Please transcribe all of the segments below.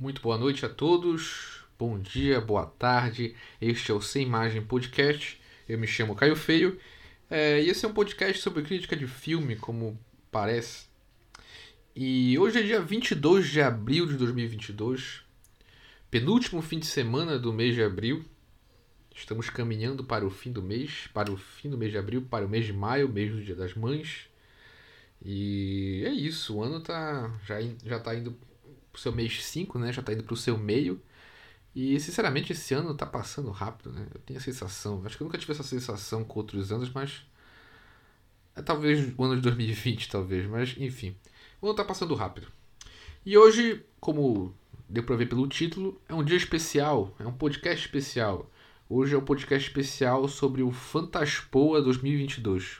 Muito boa noite a todos, bom dia, boa tarde. Este é o Sem Imagem Podcast. Eu me chamo Caio Feio é, e esse é um podcast sobre crítica de filme, como parece. E hoje é dia 22 de abril de 2022, penúltimo fim de semana do mês de abril. Estamos caminhando para o fim do mês, para o fim do mês de abril, para o mês de maio, mês do Dia das Mães. E é isso, o ano tá já, já tá indo pro seu mês 5, né? Já tá indo pro seu meio. E sinceramente esse ano tá passando rápido, né? Eu tenho a sensação, acho que eu nunca tive essa sensação com outros anos, mas é talvez o ano de 2020, talvez, mas enfim. O ano tá passando rápido. E hoje, como deu pra ver pelo título, é um dia especial, é um podcast especial. Hoje é um podcast especial sobre o Fantaspoa 2022.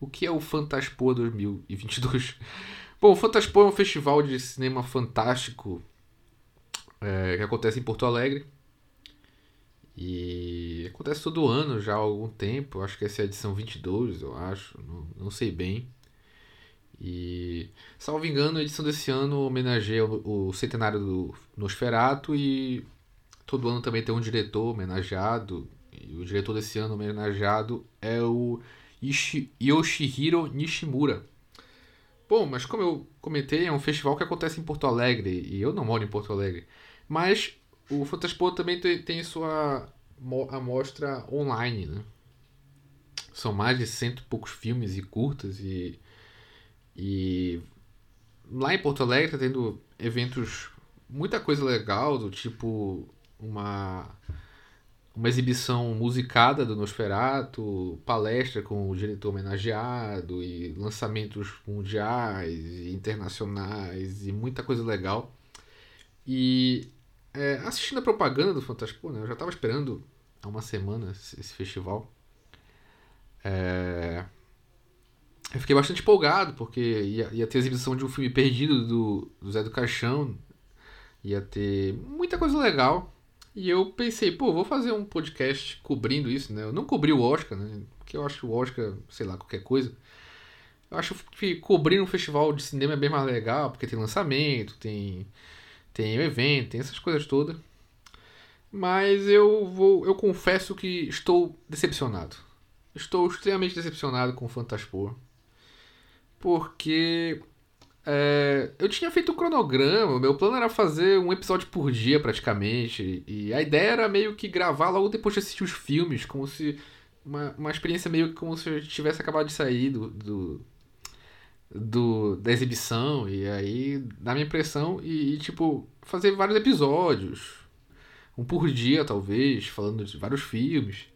O que é o Fantaspoa 2022? Bom, o Fantaspoa é um festival de cinema fantástico é, que acontece em Porto Alegre. E acontece todo ano já há algum tempo. Acho que essa é a edição 22, eu acho. Não, não sei bem. E, salvo engano, a edição desse ano homenageia o, o centenário do Nosferatu e todo ano também tem um diretor homenageado. E o diretor desse ano homenageado é o Ishi, Yoshihiro Nishimura. Bom, mas como eu comentei, é um festival que acontece em Porto Alegre e eu não moro em Porto Alegre. Mas o Fantaspo também tem, tem sua amostra online, né? São mais de cento e poucos filmes e curtas e, e lá em Porto Alegre tá tendo eventos, muita coisa legal, do tipo uma uma exibição musicada do Nosferatu, palestra com o diretor homenageado e lançamentos mundiais e internacionais e muita coisa legal. E é, assistindo a propaganda do Fantaspo, né, eu já estava esperando há uma semana esse, esse festival. É, eu fiquei bastante empolgado porque ia, ia ter exibição de um filme perdido do, do Zé do Caixão, ia ter muita coisa legal. E eu pensei, pô, vou fazer um podcast cobrindo isso, né? Eu não cobri o Oscar, né? Porque eu acho o Oscar, sei lá, qualquer coisa. Eu acho que cobrir um festival de cinema é bem mais legal, porque tem lançamento, tem, tem evento, tem essas coisas todas. Mas eu vou. Eu confesso que estou decepcionado. Estou extremamente decepcionado com o Fantaspor. Porque é, eu tinha feito um cronograma, meu plano era fazer um episódio por dia praticamente. E a ideia era meio que gravar logo depois de assistir os filmes, como se. Uma, uma experiência meio como se eu tivesse acabado de sair do, do, do da exibição. E aí, dá minha impressão, e, e tipo, fazer vários episódios. Um por dia, talvez, falando de vários filmes.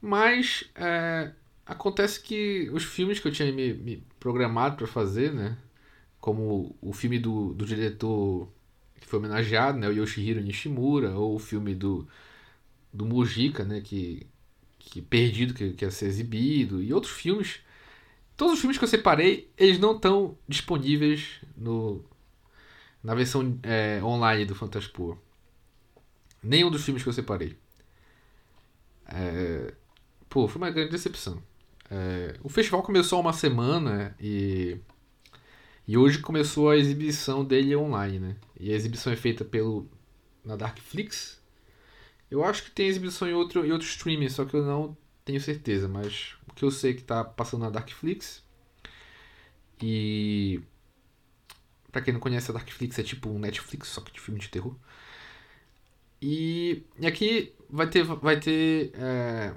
Mas é, acontece que os filmes que eu tinha me, me programado para fazer, né? Como o filme do, do diretor que foi homenageado, né, o Yoshihiro Nishimura, ou o filme do, do Mujica, né, que, que Perdido, que, que ia ser exibido, e outros filmes. Todos os filmes que eu separei, eles não estão disponíveis no, na versão é, online do Fantaspor. Nenhum dos filmes que eu separei. É, pô, foi uma grande decepção. É, o festival começou há uma semana e e hoje começou a exibição dele online, né? E a exibição é feita pelo na Darkflix. Eu acho que tem exibição em outro, em outro streaming, só que eu não tenho certeza, mas o que eu sei é que tá passando na Darkflix. E para quem não conhece a Darkflix é tipo um Netflix só que de filme de terror. E, e aqui vai ter vai ter é,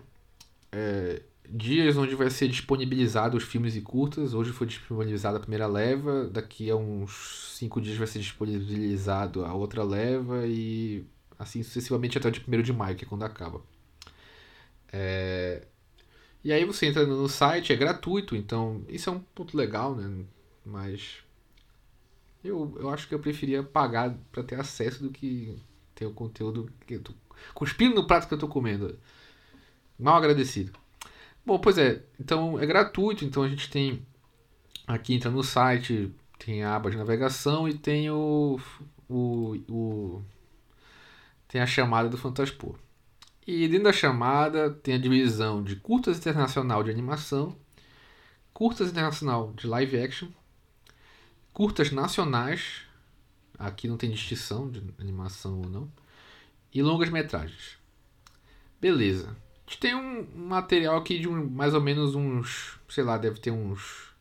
é, dias onde vai ser disponibilizado os filmes e curtas. Hoje foi disponibilizada a primeira leva, daqui a uns cinco dias vai ser disponibilizado a outra leva e assim sucessivamente até o dia 1 de maio, que é quando acaba. É... E aí você entra no site, é gratuito, então isso é um ponto legal, né? Mas eu, eu acho que eu preferia pagar para ter acesso do que ter o conteúdo que eu tô cuspindo no prato que eu tô comendo. Mal agradecido. Bom, pois é, então é gratuito, então a gente tem aqui entra no site, tem a aba de navegação e tem o, o, o tem a chamada do Fantaspor. E dentro da chamada tem a divisão de curtas internacional de animação, curtas internacional de live action, curtas nacionais, Aqui não tem distinção de animação ou não. E longas metragens. Beleza. A gente tem um material aqui de um, mais ou menos uns. Sei lá, deve ter uns.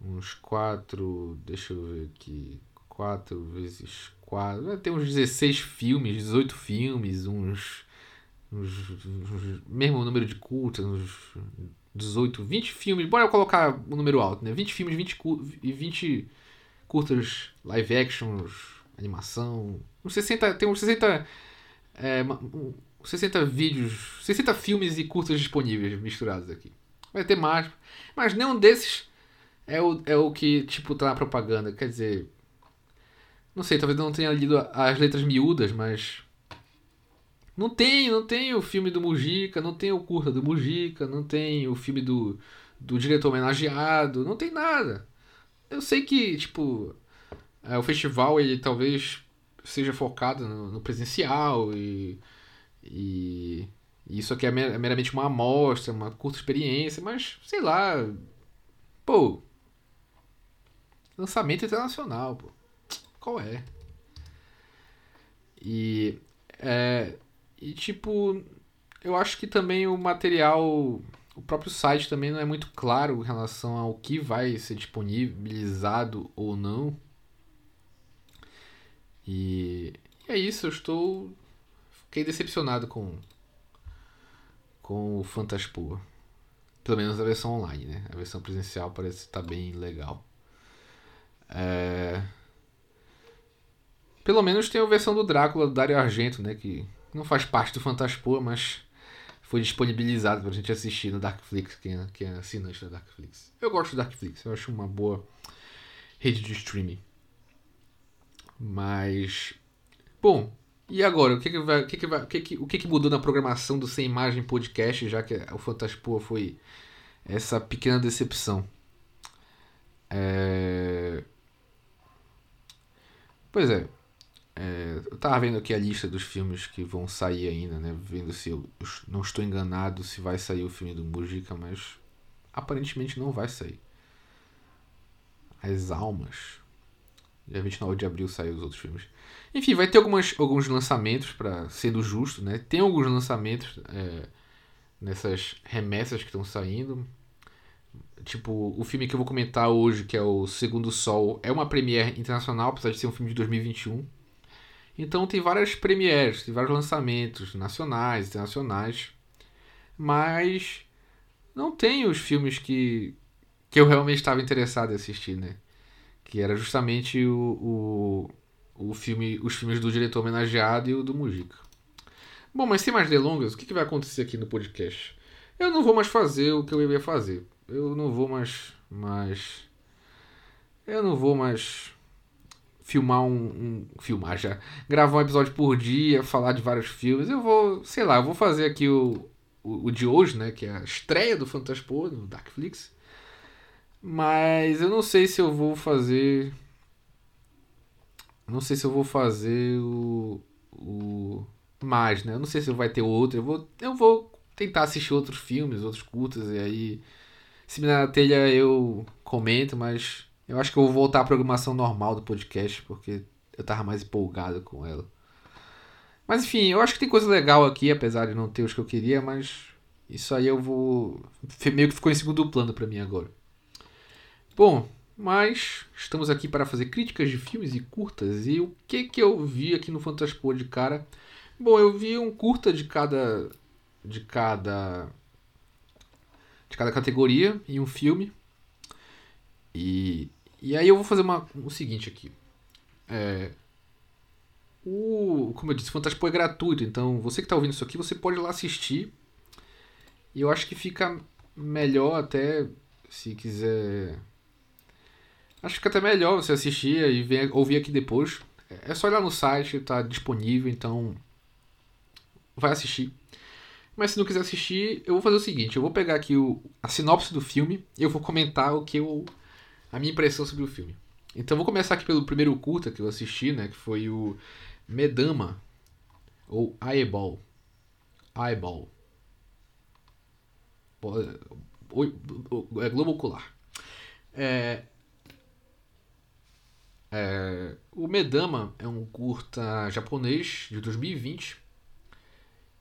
Uns 4. Deixa eu ver aqui. 4 vezes 4. Deve ter uns 16 filmes, 18 filmes, uns. uns, uns mesmo número de curtas, uns 18, 20 filmes. Bora colocar o um número alto, né? 20 filmes 20 e 20 curtas live actions, animação. Uns 60, tem uns 60. É, 60 vídeos, 60 filmes e curtas disponíveis misturados aqui. Vai ter mais, mas nenhum desses é o, é o que, tipo, tá na propaganda. Quer dizer, não sei, talvez não tenha lido as letras miúdas, mas. Não tem, não tem o filme do Mujica, não tem o curta do Mujica, não tem o filme do, do diretor homenageado, não tem nada. Eu sei que, tipo, é, o festival ele talvez seja focado no, no presencial e, e, isso aqui é, é meramente uma amostra, uma curta experiência, mas sei lá. Pô. Lançamento internacional, pô qual é. E, é, e tipo, eu acho que também o material, o próprio site também não é muito claro em relação ao que vai ser disponibilizado ou não. E, e é isso, eu estou. Fiquei decepcionado com, com o Fantaspoa. Pelo menos a versão online, né? A versão presencial parece estar bem legal. É... Pelo menos tem a versão do Drácula do Dario Argento, né? Que não faz parte do Fantaspoa, mas foi disponibilizado pra gente assistir no Darkflix, quem é, quem é assinante da Darkflix. Eu gosto do Darkflix, eu acho uma boa rede de streaming. Mas. Bom, e agora? O que, que, vai, o, que, que, vai, o, que, que, o que, que mudou na programação do Sem Imagem Podcast, já que o Fantaspoa foi essa pequena decepção? É... Pois é, é, eu tava vendo aqui a lista dos filmes que vão sair ainda, né? Vendo se eu, eu não estou enganado se vai sair o filme do Mujica, mas aparentemente não vai sair. As Almas. Dia 29 de abril saiu os outros filmes. Enfim, vai ter algumas, alguns lançamentos, para sendo justo, né? Tem alguns lançamentos é, nessas remessas que estão saindo. Tipo, o filme que eu vou comentar hoje, que é o Segundo Sol, é uma premiere internacional, apesar de ser um filme de 2021. Então tem várias premieres, tem vários lançamentos nacionais, internacionais, mas não tem os filmes que, que eu realmente estava interessado em assistir, né? Que era justamente o, o, o filme, os filmes do diretor homenageado e o do Mujica. Bom, mas sem mais delongas, o que, que vai acontecer aqui no podcast? Eu não vou mais fazer o que eu ia fazer. Eu não vou mais. mais eu não vou mais filmar um, um, filmar já, gravar um episódio por dia, falar de vários filmes. Eu vou, sei lá, eu vou fazer aqui o, o, o de hoje, né, que é a estreia do Fantaspo no Darkflix. Mas eu não sei se eu vou fazer não sei se eu vou fazer o, o mais, né? Eu não sei se vai ter outro. Eu vou, eu vou tentar assistir outros filmes, outros cultos e aí se me na telha eu comento, mas eu acho que eu vou voltar à programação normal do podcast, porque eu tava mais empolgado com ela. Mas enfim, eu acho que tem coisa legal aqui, apesar de não ter os que eu queria, mas isso aí eu vou. meio que ficou em segundo plano para mim agora. Bom, mas estamos aqui para fazer críticas de filmes e curtas. E o que que eu vi aqui no Fantaspo de cara? Bom, eu vi um curta de cada. de cada. de cada categoria e um filme. E e aí eu vou fazer uma, o seguinte aqui. É, o, como eu disse, Fantaspo é gratuito, então você que está ouvindo isso aqui, você pode ir lá assistir. E eu acho que fica melhor até se quiser. Acho que fica até melhor você assistir e ver, ouvir aqui depois. É só lá no site, está disponível, então vai assistir. Mas se não quiser assistir, eu vou fazer o seguinte: eu vou pegar aqui o, a sinopse do filme e eu vou comentar o que eu a minha impressão sobre o filme. Então vou começar aqui pelo primeiro curta que eu assisti, né, que foi o Medama ou Eyeball. Eyeball. É globo ocular. É, É, o Medama é um curta japonês de 2020.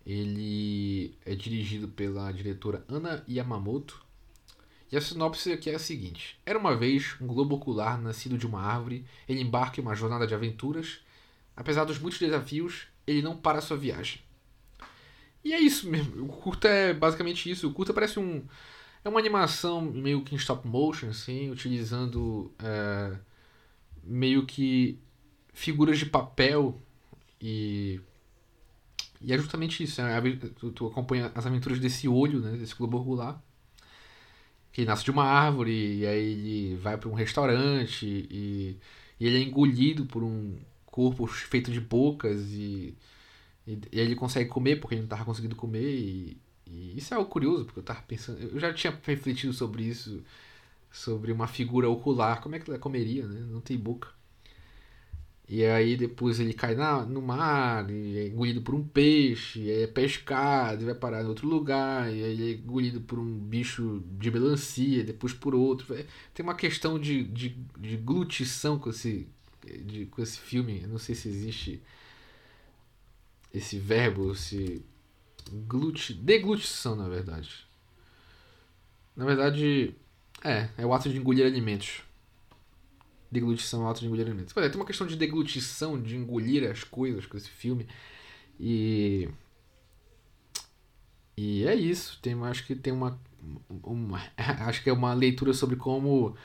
Ele é dirigido pela diretora Ana Yamamoto. E a sinopse aqui é a seguinte: Era uma vez um globo ocular nascido de uma árvore. Ele embarca em uma jornada de aventuras. Apesar dos muitos desafios, ele não para sua viagem. E é isso mesmo. O curta é basicamente isso. O curta parece um. É uma animação meio que em stop motion, assim, utilizando é, meio que figuras de papel e. E é justamente isso. É, tu, tu acompanha as aventuras desse olho, né, desse globo ocular que nasce de uma árvore e aí ele vai para um restaurante e, e, ele é engolido por um corpo feito de bocas e, e, e ele consegue comer porque ele não estava conseguindo comer e, e, isso é algo curioso porque eu estava pensando eu já tinha refletido sobre isso sobre uma figura ocular como é que ela comeria né não tem boca e aí depois ele cai na, no mar, e é engolido por um peixe, e é pescado, e vai parar em outro lugar, e aí é engolido por um bicho de melancia, depois por outro. É, tem uma questão de, de, de glutição com esse, de, com esse filme. Eu não sei se existe esse verbo, se. Gluti, deglutição, na verdade. Na verdade, é, é o ato de engolir alimentos deglutição alta de engolir alimentos. Pois é, tem uma questão de deglutição, de engolir as coisas com esse filme. E. E é isso. Tem, acho que tem uma, uma. Acho que é uma leitura sobre como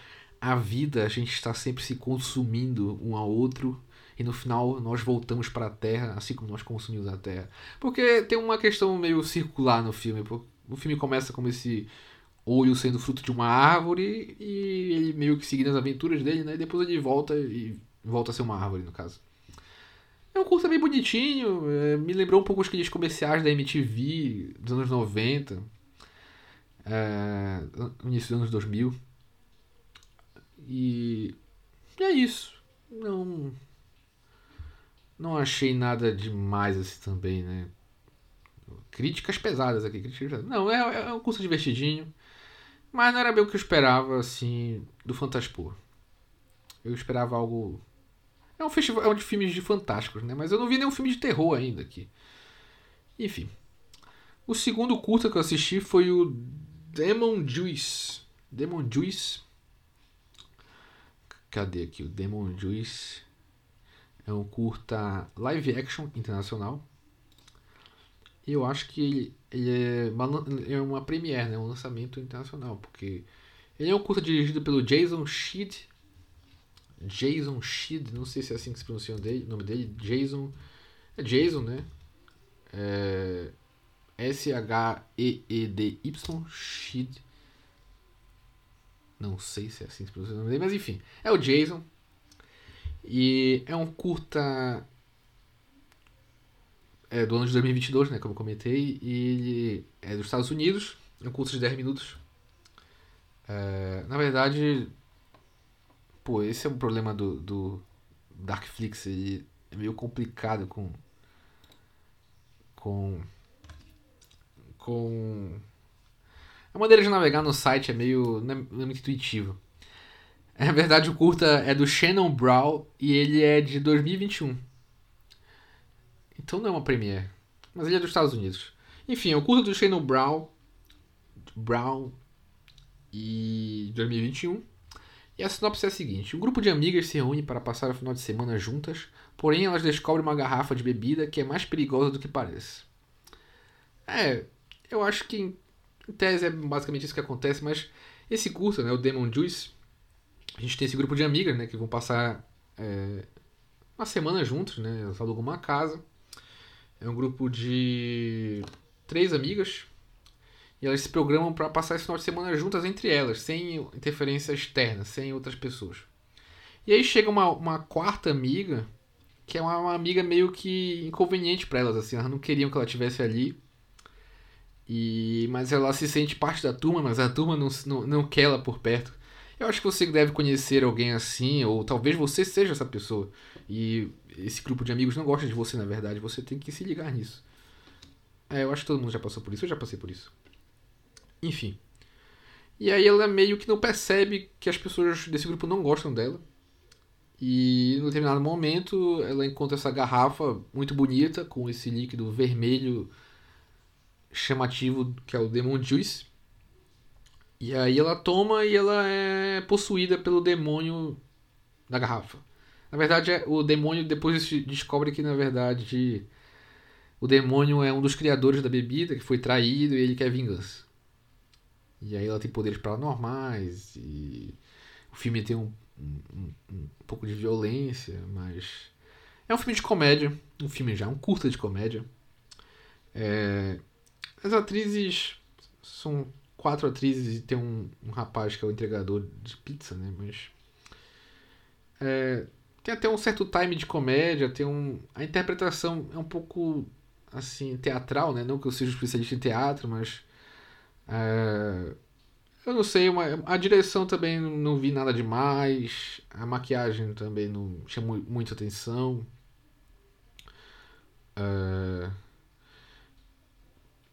a vida, a gente está sempre se consumindo um ao outro. E no final nós voltamos para a Terra, assim como nós consumimos a Terra. Porque tem uma questão meio circular no filme. O filme começa como esse olho sendo fruto de uma árvore e ele meio que seguindo as aventuras dele, né? E depois ele volta e volta a ser uma árvore, no caso. É um curso bem bonitinho, é, me lembrou um pouco aqueles comerciais da MTV dos anos 90, é, início dos anos 2000. E, e é isso. Não não achei nada demais assim também, né? Críticas pesadas aqui. Críticas pesadas. Não, é, é um curso divertidinho. Mas não era bem o que eu esperava, assim, do Fantaspor. Eu esperava algo. É um festival é um de filmes de fantásticos, né? Mas eu não vi nenhum filme de terror ainda aqui. Enfim. O segundo curta que eu assisti foi o Demon Juice. Demon Juice. Cadê aqui? O Demon Juice. É um curta live action internacional. Eu acho que ele, ele é, uma, é uma premiere, né? um lançamento internacional, porque ele é um curta dirigido pelo Jason Sheed. Jason Sheed, não sei se é assim que se pronuncia o nome dele. Jason. É Jason, né? É, S-H-E-E-D-Y, Sheed. Não sei se é assim que se pronuncia o nome dele, mas enfim. É o Jason. E é um curta é do ano de 2022, né, como eu comentei, e ele é dos Estados Unidos, é um curso de 10 minutos. É, na verdade, pô, esse é um problema do, do Darkflix, ele é meio complicado com com com a maneira de navegar no site é meio não é, é muito intuitivo. Na verdade, o curta é do Shannon Brown e ele é de 2021. Então não é uma premiere. Mas ele é dos Estados Unidos. Enfim, é o curso do Shannon Brown. Brown. E 2021. E a sinopse é a seguinte: um grupo de amigas se reúne para passar o final de semana juntas, porém elas descobrem uma garrafa de bebida que é mais perigosa do que parece. É, eu acho que em tese é basicamente isso que acontece, mas esse curso, né, o Demon Juice, a gente tem esse grupo de amigas, né, que vão passar é, uma semana juntos, né, elas alugam uma casa é um grupo de três amigas e elas se programam para passar esse final de semana juntas entre elas, sem interferência externa, sem outras pessoas. E aí chega uma, uma quarta amiga, que é uma, uma amiga meio que inconveniente para elas, assim, elas não queriam que ela estivesse ali. E, mas ela se sente parte da turma, mas a turma não, não, não quer ela por perto. Eu acho que você deve conhecer alguém assim, ou talvez você seja essa pessoa. E esse grupo de amigos não gosta de você, na verdade. Você tem que se ligar nisso. É, eu acho que todo mundo já passou por isso. Eu já passei por isso. Enfim. E aí ela meio que não percebe que as pessoas desse grupo não gostam dela. E em determinado momento ela encontra essa garrafa muito bonita com esse líquido vermelho chamativo que é o Demon Juice. E aí ela toma e ela é possuída pelo demônio da garrafa. Na verdade, é, o demônio depois descobre que na verdade o demônio é um dos criadores da bebida que foi traído e ele quer vingança. E aí ela tem poderes paranormais e o filme tem um, um, um, pouco de violência, mas é um filme de comédia, um filme já, um curta de comédia. É... As atrizes são quatro atrizes e tem um, um rapaz que é o entregador de pizza, né? Mas é... tem até um certo time de comédia, tem um a interpretação é um pouco assim teatral, né? Não que eu seja especialista em teatro, mas é, eu não sei, uma, a direção também não vi nada demais. A maquiagem também não chamou muita atenção. É,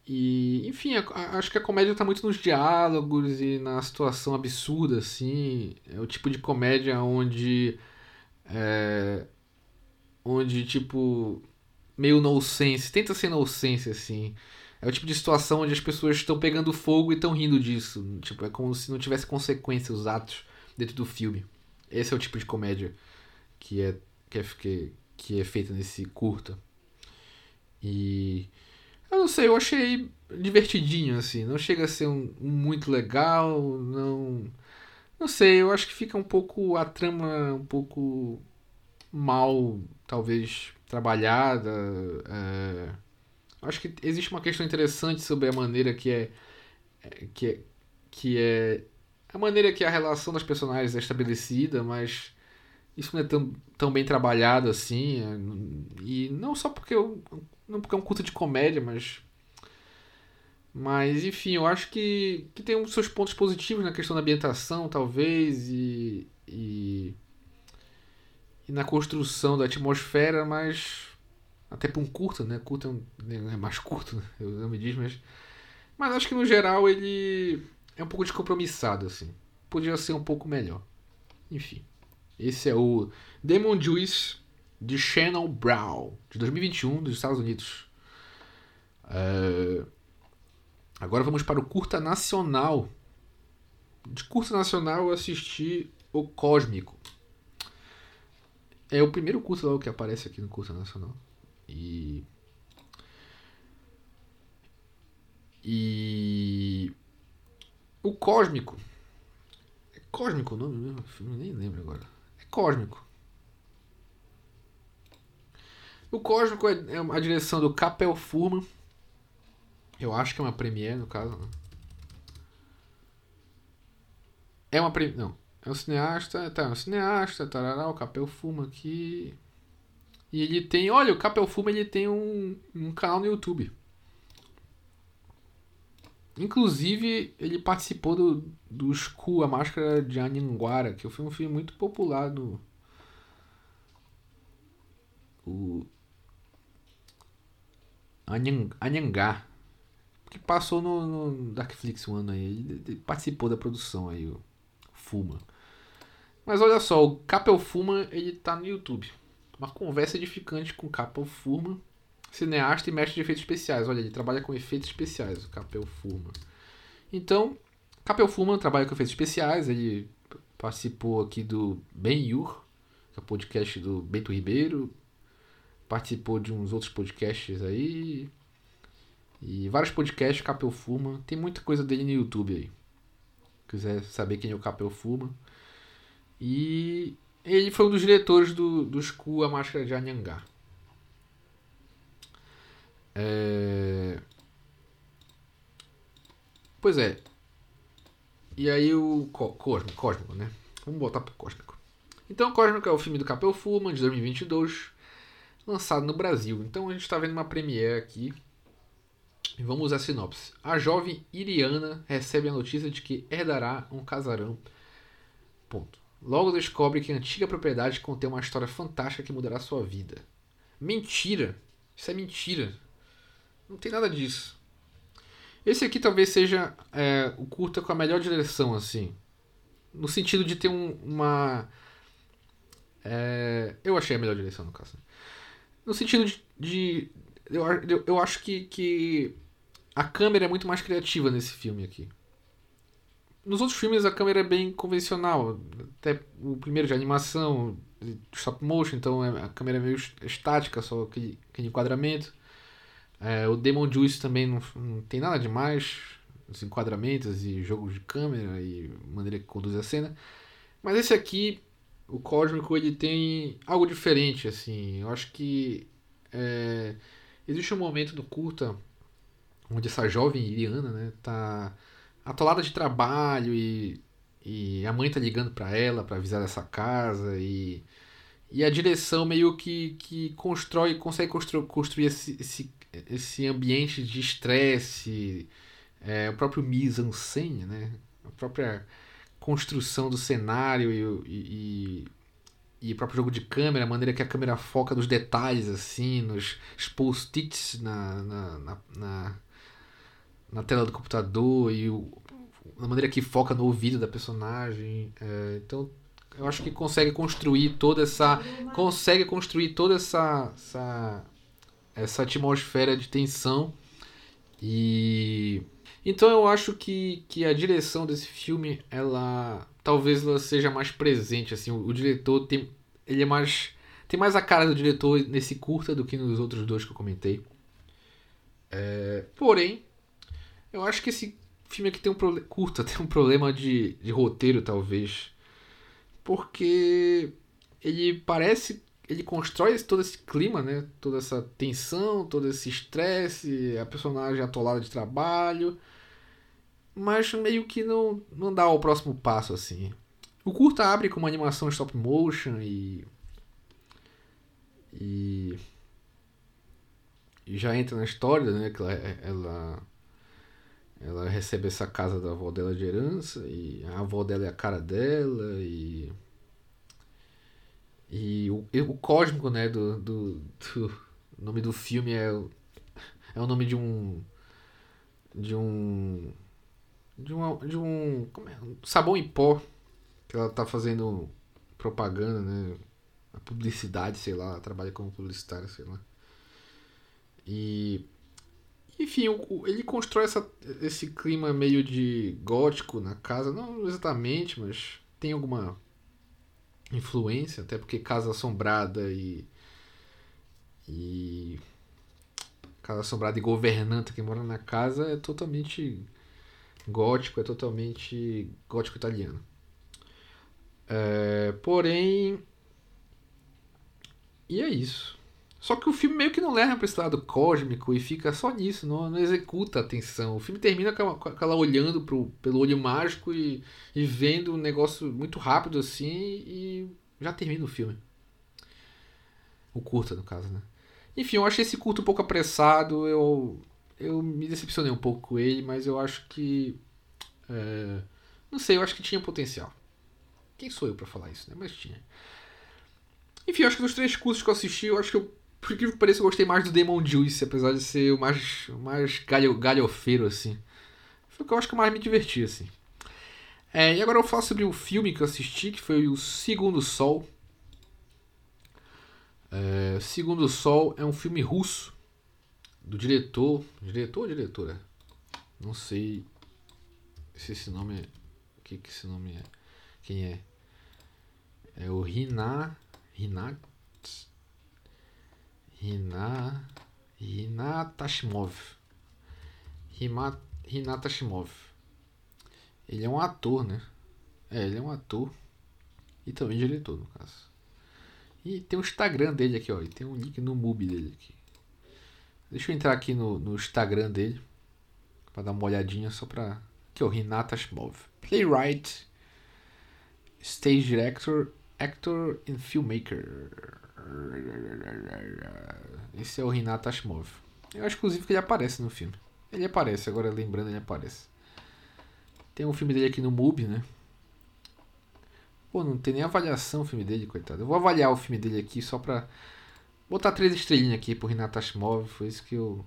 e, enfim, a, a, acho que a comédia está muito nos diálogos e na situação absurda, assim. É o tipo de comédia onde. É, onde, tipo. Meio nonsense, tenta ser nonsense, assim. É o tipo de situação onde as pessoas estão pegando fogo e estão rindo disso. Tipo, é como se não tivesse consequência os atos dentro do filme. Esse é o tipo de comédia que é, que é, que, que é feita nesse curta. E. Eu não sei, eu achei divertidinho, assim. Não chega a ser um, um muito legal, não. Não sei, eu acho que fica um pouco. A trama um pouco mal, talvez, trabalhada. É acho que existe uma questão interessante sobre a maneira que é que é, que é a maneira que a relação das personagens é estabelecida, mas isso não é tão, tão bem trabalhado assim. É, e não só porque eu, não porque é um culto de comédia, mas mas enfim, eu acho que, que tem os seus pontos positivos na questão da ambientação, talvez, e, e, e na construção da atmosfera, mas até para um curto, né? Curto é, um, é mais curto, né? eu não me diz, mas. Mas acho que no geral ele é um pouco descompromissado, assim. Podia ser um pouco melhor. Enfim. Esse é o Demon Juice de Shannon Brown, de 2021, dos Estados Unidos. Uh, agora vamos para o curta nacional. De curta nacional eu assisti O Cósmico. É o primeiro curta logo que aparece aqui no curta nacional. E. E. O Cósmico. É Cósmico o nome mesmo? Nem lembro agora. É Cósmico. O Cósmico é, é a direção do Capel Furman. Eu acho que é uma premiere, no caso. Né? É uma premiere. Não. É um cineasta. Tá, é um cineasta. Tarará, o Capel Furman aqui. E ele tem, olha, o Capel Fuma ele tem um, um canal no YouTube. Inclusive, ele participou do, do School, A Máscara de Anhanguara, que foi um filme muito popular no. O. Anhangá. Que passou no, no Darkflix um ano aí. Ele, ele participou da produção aí, o Fuma. Mas olha só, o Capel Fuma ele tá no YouTube. Uma conversa edificante com Capel Furman, cineasta e mestre de efeitos especiais. Olha, ele trabalha com efeitos especiais, o Capel Furman. Então, Capel Furman trabalha com efeitos especiais, ele participou aqui do Ben Yur, que é o podcast do Bento Ribeiro, participou de uns outros podcasts aí, e vários podcasts Capel Furman, tem muita coisa dele no YouTube aí. Quiser saber quem é o Capel Furman. E ele foi um dos diretores do, do School A Máscara de Anhangá. É... Pois é. E aí o Cósmico, Cósmico, né? Vamos voltar pro Cósmico. Então, Cósmico é o filme do Capel Fullman, de 2022, lançado no Brasil. Então, a gente está vendo uma premiere aqui. Vamos à sinopse. A jovem Iriana recebe a notícia de que herdará um casarão. Ponto. Logo descobre que a antiga propriedade contém uma história fantástica que mudará sua vida. Mentira! Isso é mentira. Não tem nada disso. Esse aqui talvez seja é, o curta com a melhor direção, assim. No sentido de ter um, uma. É, eu achei a melhor direção no caso. No sentido de. de eu, eu, eu acho que, que a câmera é muito mais criativa nesse filme aqui. Nos outros filmes a câmera é bem convencional. Até o primeiro de animação, de stop motion, então é, a câmera é meio estática, só aquele, aquele enquadramento. É, o Demon Juice também não, não tem nada demais. Os enquadramentos e jogos de câmera e maneira que conduz a cena. Mas esse aqui o Cósmico ele tem algo diferente, assim. Eu acho que é, existe um momento no curta onde essa jovem Iriana, né, tá atolada de trabalho e, e a mãe tá ligando para ela para avisar dessa casa e, e a direção meio que, que constrói, consegue constru, construir esse, esse, esse ambiente de estresse, é, o próprio mise-en-scène, né, a própria construção do cenário e, e, e, o próprio jogo de câmera, a maneira que a câmera foca nos detalhes, assim, nos post-its na, na, na, na, na tela do computador e o, a maneira que foca no ouvido da personagem. É, então, eu acho que consegue construir toda essa. Consegue construir toda essa. essa, essa atmosfera de tensão. E então eu acho que, que a direção desse filme, ela talvez ela seja mais presente, assim, o, o, diretor tem ele é mais tem mais a cara do diretor nesse curta do que nos outros dois que eu comentei. É, porém, eu acho que esse filme aqui tem um curta tem um problema de, de roteiro talvez, porque ele parece ele constrói todo esse clima, né? Toda essa tensão, todo esse estresse, a personagem atolada de trabalho mas meio que não, não dá o próximo passo assim. O curta abre com uma animação stop motion e. E. e já entra na história, né? Que ela, ela, ela recebe essa casa da avó dela de herança e a avó dela é a cara dela e. E o, o cósmico, né? Do, do, do nome do filme é, é o nome de um. De um de, uma, de um, é? um sabão em pó que ela tá fazendo propaganda, né? A publicidade, sei lá, trabalha como publicitária, sei lá. E enfim, ele constrói essa, esse clima meio de gótico na casa, não exatamente, mas tem alguma influência, até porque casa assombrada e e casa assombrada e governanta que mora na casa é totalmente gótico é totalmente gótico italiano. É, porém. E é isso. Só que o filme meio que não leva para esse lado cósmico e fica só nisso, não, não executa a atenção. O filme termina com ela, com ela olhando pro, pelo olho mágico e, e vendo um negócio muito rápido assim e já termina o filme. O curta, no caso, né? Enfim, eu achei esse curto um pouco apressado. Eu eu me decepcionei um pouco com ele, mas eu acho que. É, não sei, eu acho que tinha potencial. Quem sou eu para falar isso, né? Mas tinha. Enfim, eu acho que dos três cursos que eu assisti, eu acho que eu, por incrível que pareça, eu gostei mais do Demon Juice, apesar de ser o mais, o mais galho, galhofeiro, assim. Foi o que eu acho que mais me diverti, assim. É, e agora eu falo sobre o filme que eu assisti, que foi o Segundo Sol. É, Segundo Sol é um filme russo do diretor. Diretor ou diretora? Não sei se esse nome é. O que, que esse nome é? Quem é? É o Rina. Rina. Rina. Rina Tashimov. Rima, Rina Tashimov. Ele é um ator, né? É, ele é um ator. E também diretor, no caso. E tem o Instagram dele aqui, ó. E tem um link no MUBI dele aqui. Deixa eu entrar aqui no, no Instagram dele. Pra dar uma olhadinha só pra. Aqui, o Renata Shmov. Playwright, Stage Director, Actor and Filmmaker. Esse é o Renata Shmov. Eu acho, inclusive, que ele aparece no filme. Ele aparece, agora lembrando, ele aparece. Tem um filme dele aqui no MUBI, né? Pô, não tem nem avaliação o filme dele, coitado. Eu vou avaliar o filme dele aqui só pra botar três estrelinhas aqui pro Renato Ashmov, foi isso que eu.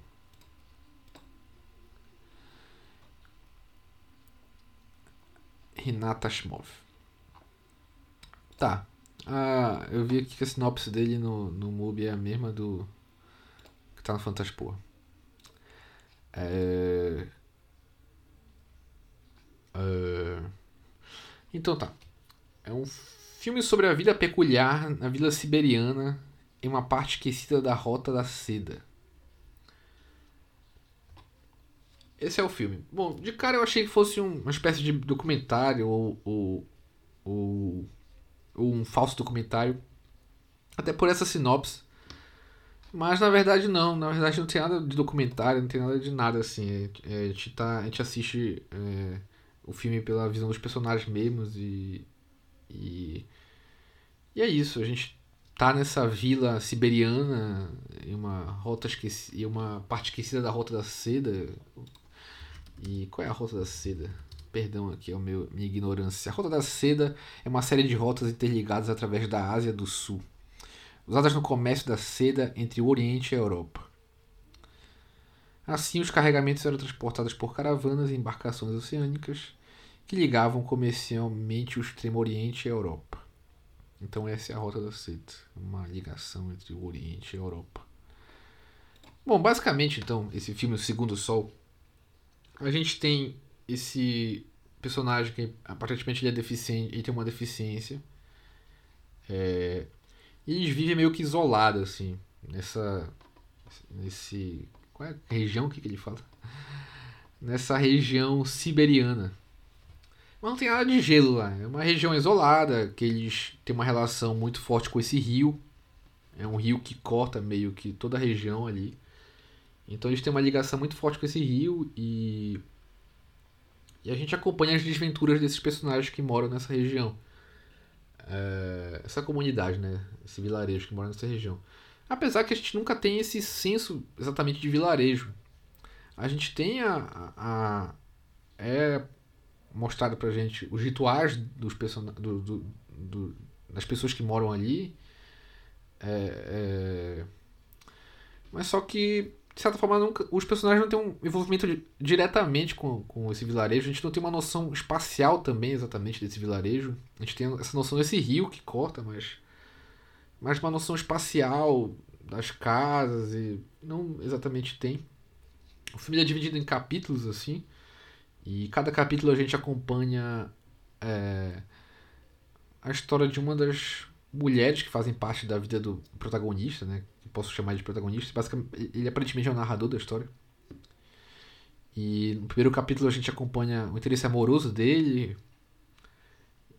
Renata Ashmov. Tá. Ah, eu vi aqui que a sinopse dele no, no MUBI é a mesma do. que tá no Fantaspoa. É... é... Então tá. É um filme sobre a vida peculiar na vila siberiana em uma parte esquecida da Rota da Seda. Esse é o filme. Bom, de cara eu achei que fosse um, uma espécie de documentário ou, ou, ou, um falso documentário. Até por essa sinopse. Mas na verdade não, na verdade não tem nada de documentário, não tem nada de nada assim. É, é, a, gente tá, a gente assiste é, o filme pela visão dos personagens mesmos e, e. E é isso, a gente tá nessa vila siberiana, em uma rota esquecida, uma parte esquecida da Rota da Seda. E qual é a Rota da Seda? Perdão aqui, é o meu minha ignorância. A Rota da Seda é uma série de rotas interligadas através da Ásia do Sul usadas no comércio da seda entre o Oriente e a Europa. Assim, os carregamentos eram transportados por caravanas e embarcações oceânicas que ligavam comercialmente o Extremo Oriente e a Europa. Então, essa é a Rota da Seda, uma ligação entre o Oriente e a Europa. Bom, basicamente, então, esse filme, O Segundo Sol, a gente tem esse personagem que aparentemente ele é deficiente, ele tem uma deficiência. É, e eles vivem meio que isolados, assim, nessa. Nesse. Qual é a região que, que ele fala? Nessa região siberiana. Mas não tem nada de gelo lá. É uma região isolada, que eles têm uma relação muito forte com esse rio. É um rio que corta meio que toda a região ali. Então eles têm uma ligação muito forte com esse rio e. E a gente acompanha as desventuras desses personagens que moram nessa região é, essa comunidade, né? Esse vilarejo que mora nessa região. Apesar que a gente nunca tem esse senso exatamente de vilarejo. A gente tem a. a, a é mostrado pra gente os rituais dos person... do, do, do, das pessoas que moram ali. É, é... Mas só que de certa forma, nunca, os personagens não têm um envolvimento diretamente com, com esse vilarejo. A gente não tem uma noção espacial também, exatamente, desse vilarejo. A gente tem essa noção desse rio que corta, mas. Mas uma noção espacial das casas e. Não exatamente tem. O filme é dividido em capítulos, assim. E cada capítulo a gente acompanha. É, a história de uma das mulheres que fazem parte da vida do protagonista, né? Posso chamar de protagonista. Basicamente, ele aparentemente é o narrador da história. E no primeiro capítulo a gente acompanha o interesse amoroso dele.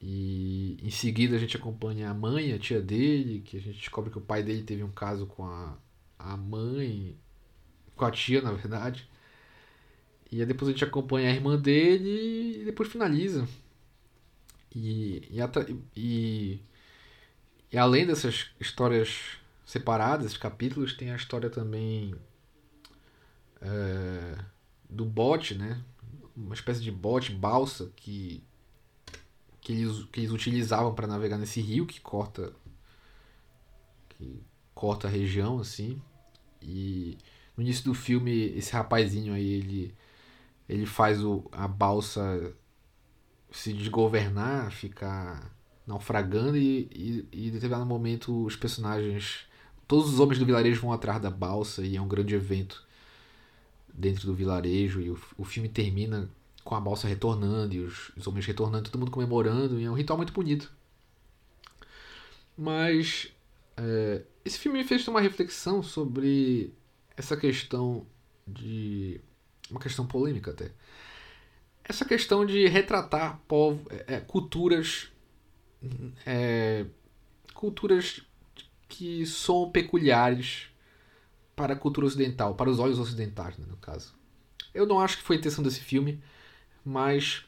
E em seguida a gente acompanha a mãe, a tia dele, que a gente descobre que o pai dele teve um caso com a, a mãe, com a tia, na verdade. E aí depois a gente acompanha a irmã dele e depois finaliza. E, e, e e além dessas histórias separadas, capítulos, tem a história também é, do bote, né? Uma espécie de bote, balsa, que, que, eles, que eles utilizavam para navegar nesse rio que corta que corta a região, assim. E no início do filme, esse rapazinho aí, ele, ele faz o, a balsa se desgovernar, ficar naufragando e, e, e em determinado momento os personagens, todos os homens do vilarejo vão atrás da balsa e é um grande evento dentro do vilarejo e o, o filme termina com a balsa retornando e os, os homens retornando, todo mundo comemorando e é um ritual muito bonito. Mas é, esse filme me fez ter uma reflexão sobre essa questão de. Uma questão polêmica até. Essa questão de retratar povo, é, culturas é, culturas que são peculiares para a cultura ocidental, para os olhos ocidentais, né, no caso. Eu não acho que foi a intenção desse filme, mas.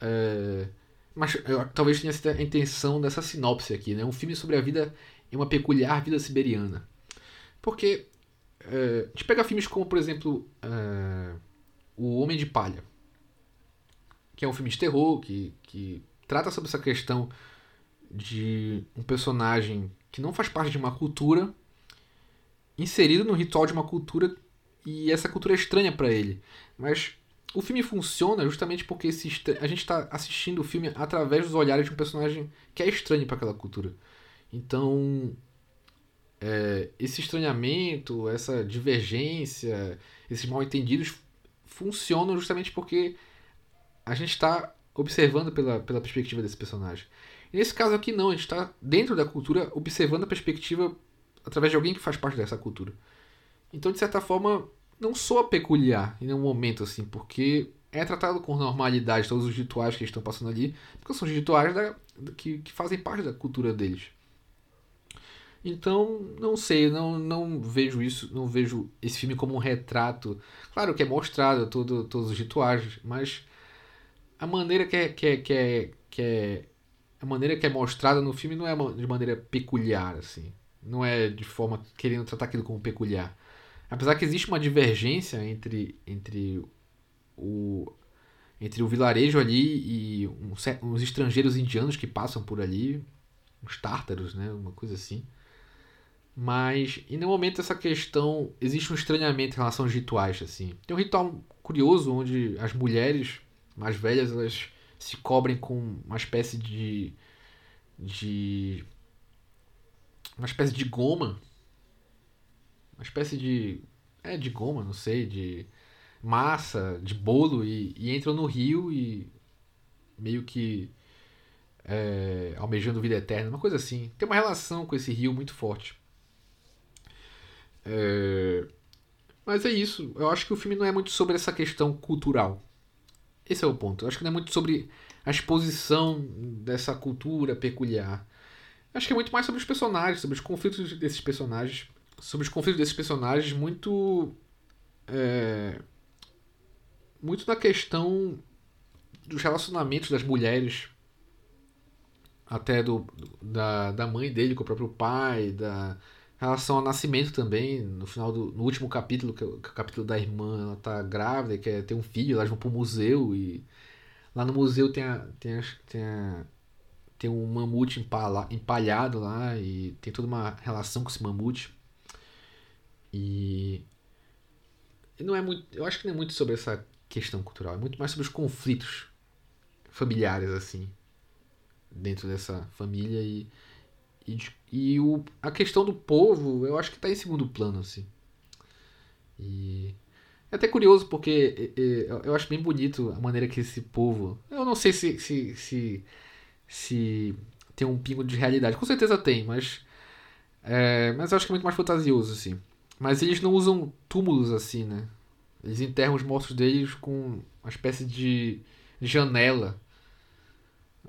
É, mas eu, talvez tenha sido a intenção dessa sinopse aqui, né? Um filme sobre a vida uma peculiar vida siberiana. Porque a gente pega filmes como, por exemplo, é, O Homem de Palha, que é um filme de terror que, que trata sobre essa questão de um personagem que não faz parte de uma cultura inserido no ritual de uma cultura e essa cultura é estranha para ele. Mas o filme funciona justamente porque a gente está assistindo o filme através dos olhares de um personagem que é estranho para aquela cultura. Então, é, esse estranhamento, essa divergência, esses mal entendidos funcionam justamente porque a gente está observando pela, pela perspectiva desse personagem. E nesse caso aqui, não, a gente está dentro da cultura observando a perspectiva através de alguém que faz parte dessa cultura. Então, de certa forma, não soa peculiar em nenhum momento, assim, porque é tratado com normalidade todos os rituais que estão passando ali, porque são os rituais da, que, que fazem parte da cultura deles. Então, não sei, não, não vejo isso, não vejo esse filme como um retrato. Claro que é mostrado todo, todos os rituais, mas a maneira que é, que é, que é, que é a maneira que é mostrada no filme não é de maneira peculiar assim, não é de forma querendo tratar aquilo como peculiar. Apesar que existe uma divergência entre entre o entre o vilarejo ali e uns, estrangeiros indianos que passam por ali, uns tártaros, né, uma coisa assim. Mas, e no momento essa questão, existe um estranhamento em relação aos rituais, assim. Tem um ritual curioso onde as mulheres mais velhas, elas se cobrem com uma espécie de de uma espécie de goma, uma espécie de é de goma, não sei, de massa, de bolo e, e entram no rio e meio que é, almejando vida eterna, uma coisa assim. Tem uma relação com esse rio muito forte. É... Mas é isso. Eu acho que o filme não é muito sobre essa questão cultural. Esse é o ponto. Eu acho que não é muito sobre a exposição dessa cultura peculiar. Eu acho que é muito mais sobre os personagens, sobre os conflitos desses personagens. Sobre os conflitos desses personagens, muito. É, muito na questão dos relacionamentos das mulheres. Até do, da, da mãe dele com o próprio pai, da, relação ao nascimento também, no final do no último capítulo, que é o, que é o capítulo da irmã, ela tá grávida quer ter um filho, elas vão pro museu e lá no museu tem a, tem a, tem, a, tem um mamute empala, empalhado lá e tem toda uma relação com esse mamute. E não é muito, eu acho que não é muito sobre essa questão cultural, é muito mais sobre os conflitos familiares assim dentro dessa família e e, e o, a questão do povo, eu acho que está em segundo plano, assim. E é até curioso porque eu acho bem bonito a maneira que esse povo. Eu não sei se, se, se, se tem um pingo de realidade. Com certeza tem, mas. É, mas eu acho que é muito mais fantasioso, assim. Mas eles não usam túmulos assim, né? Eles enterram os mortos deles com uma espécie de janela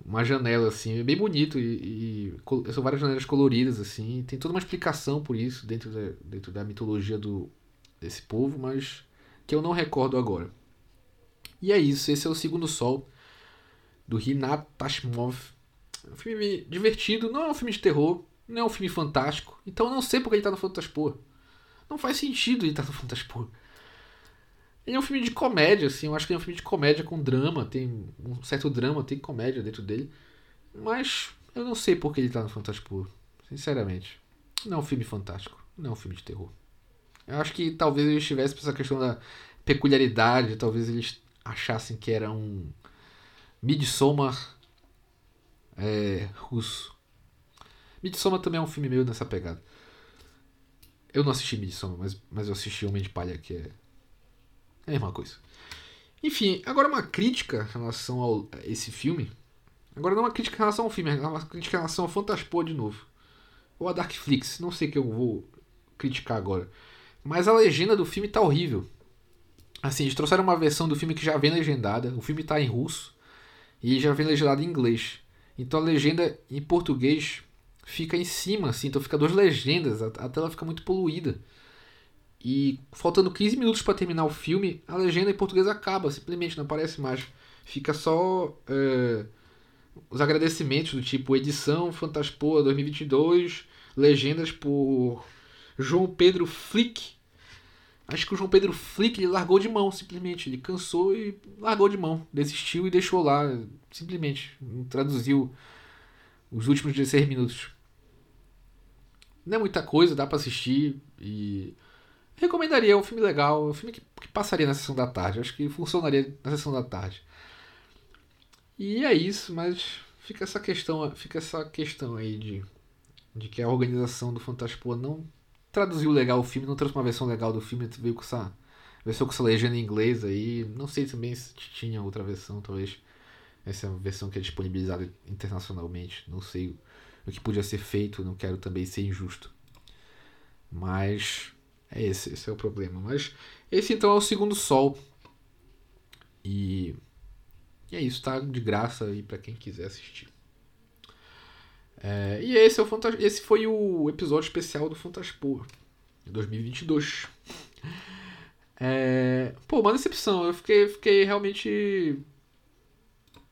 uma janela assim, é bem bonito e, e, são várias janelas coloridas assim, tem toda uma explicação por isso dentro da, dentro da mitologia do desse povo, mas que eu não recordo agora. E é isso, esse é o segundo sol do Rinat Tashmov. É um filme divertido, não é um filme de terror, não é um filme fantástico, então eu não sei porque ele tá no Fantaspor. Não faz sentido ele estar tá no Fantaspor. Ele é um filme de comédia, assim. Eu acho que é um filme de comédia com drama. Tem um certo drama, tem comédia dentro dele. Mas eu não sei por que ele tá no Fantástico Sinceramente. Não é um filme fantástico. Não é um filme de terror. Eu acho que talvez eles tivessem essa questão da peculiaridade. Talvez eles achassem que era um Midsommar é, russo. Midsommar também é um filme meio nessa pegada. Eu não assisti Midsommar, mas, mas eu assisti Homem de Palha, que é é a mesma coisa. Enfim, agora uma crítica em relação a esse filme. Agora não uma crítica em relação ao filme, é uma crítica em relação ao Fantaspor de novo. Ou a Darkflix, não sei o que eu vou criticar agora. Mas a legenda do filme tá horrível. Assim, eles trouxeram uma versão do filme que já vem legendada. O filme tá em russo. E já vem legendado em inglês. Então a legenda em português fica em cima, assim. Então fica duas legendas. A tela fica muito poluída. E faltando 15 minutos para terminar o filme, a legenda em português acaba, simplesmente não aparece mais. Fica só é, os agradecimentos do tipo edição Fantaspoa 2022, legendas por João Pedro Flick. Acho que o João Pedro Flick ele largou de mão, simplesmente. Ele cansou e largou de mão. Desistiu e deixou lá, simplesmente. Não traduziu os últimos 16 minutos. Não é muita coisa, dá para assistir e recomendaria, é um filme legal, é um filme que, que passaria na sessão da tarde, acho que funcionaria na sessão da tarde. E é isso, mas fica essa questão, fica essa questão aí de, de que a organização do Fantaspoa não traduziu legal o filme, não trouxe uma versão legal do filme, veio com essa versão com essa legenda em inglês aí. Não sei também se tinha outra versão, talvez essa é a versão que é disponibilizada internacionalmente. Não sei o que podia ser feito, não quero também ser injusto. Mas é esse, esse é o problema. Mas esse então é o segundo sol. E, e é isso, tá de graça aí para quem quiser assistir. É, e esse, é o Fantas esse foi o episódio especial do Fantaspor 2022. É, pô, uma decepção. Eu fiquei, fiquei realmente.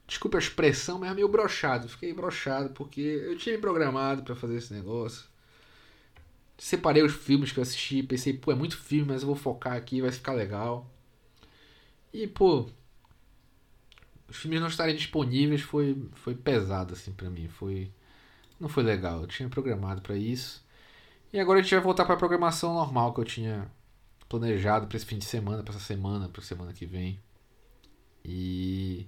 Desculpa a expressão, mas meio brochado. Fiquei brochado porque eu tinha me programado para fazer esse negócio. Separei os filmes que eu assisti. Pensei, pô, é muito filme, mas eu vou focar aqui, vai ficar legal. E, pô. Os filmes não estarem disponíveis foi, foi pesado, assim, para mim. Foi não foi legal. Eu tinha programado para isso. E agora a gente vai voltar para a programação normal que eu tinha planejado para esse fim de semana, para essa semana, para semana que vem. E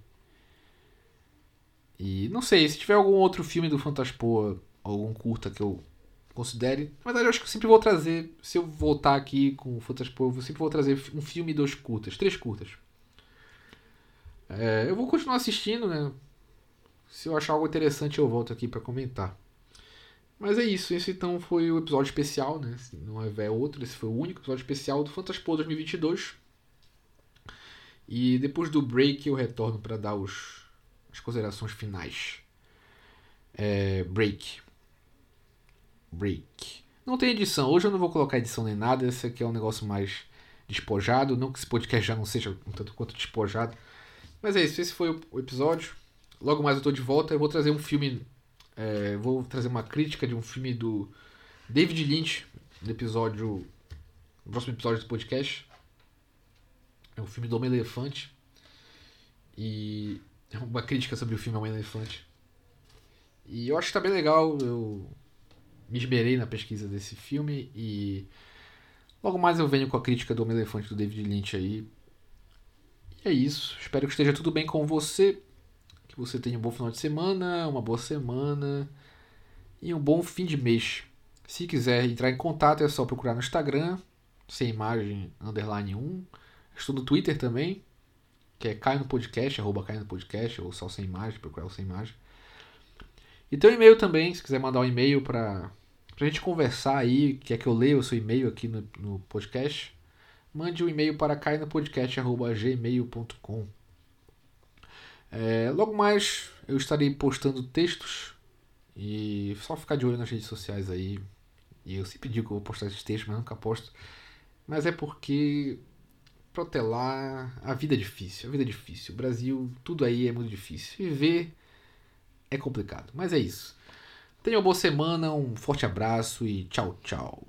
e não sei, se tiver algum outro filme do Fantaspoa, algum curta que eu considere, na verdade eu acho que eu sempre vou trazer, se eu voltar aqui com o Fantaspoa, eu sempre vou trazer um filme e dois curtas, três curtas. É, eu vou continuar assistindo, né? Se eu achar algo interessante, eu volto aqui para comentar. Mas é isso, esse então foi o episódio especial, né? Não houver outro, esse foi o único episódio especial do Fantaspo 2022. E depois do break eu retorno para dar os, as considerações finais. É, break. Break. Não tem edição. Hoje eu não vou colocar edição nem nada. Esse aqui é um negócio mais despojado. Não que esse podcast já não seja um tanto quanto despojado. Mas é isso. Esse foi o episódio. Logo mais eu tô de volta. Eu vou trazer um filme. É, vou trazer uma crítica de um filme do David Lynch, no episódio. No próximo episódio do podcast. É um filme do Homem-Elefante. E é uma crítica sobre o filme Homem-Elefante. E eu acho que tá bem legal. Eu me esmerei na pesquisa desse filme e logo mais eu venho com a crítica do Homem-Elefante do David Lynch aí. E é isso. Espero que esteja tudo bem com você. Que você tenha um bom final de semana, uma boa semana e um bom fim de mês. Se quiser entrar em contato é só procurar no Instagram, sem imagem, underline 1. Estou no Twitter também, que é Caio no Podcast, arroba Caio no Podcast, ou só sem imagem, procurar o sem imagem. E tem um e-mail também, se quiser mandar um e-mail para a gente conversar aí, quer que eu leia o seu e-mail aqui no, no podcast, mande um e-mail para cainopodcast.gmail.com. É, logo mais eu estarei postando textos e só ficar de olho nas redes sociais aí. E eu sempre digo que eu vou postar esses textos, mas nunca posto. Mas é porque protelar, a vida é difícil, a vida é difícil. O Brasil, tudo aí é muito difícil. Viver é complicado, mas é isso. Tenha uma boa semana, um forte abraço e tchau, tchau.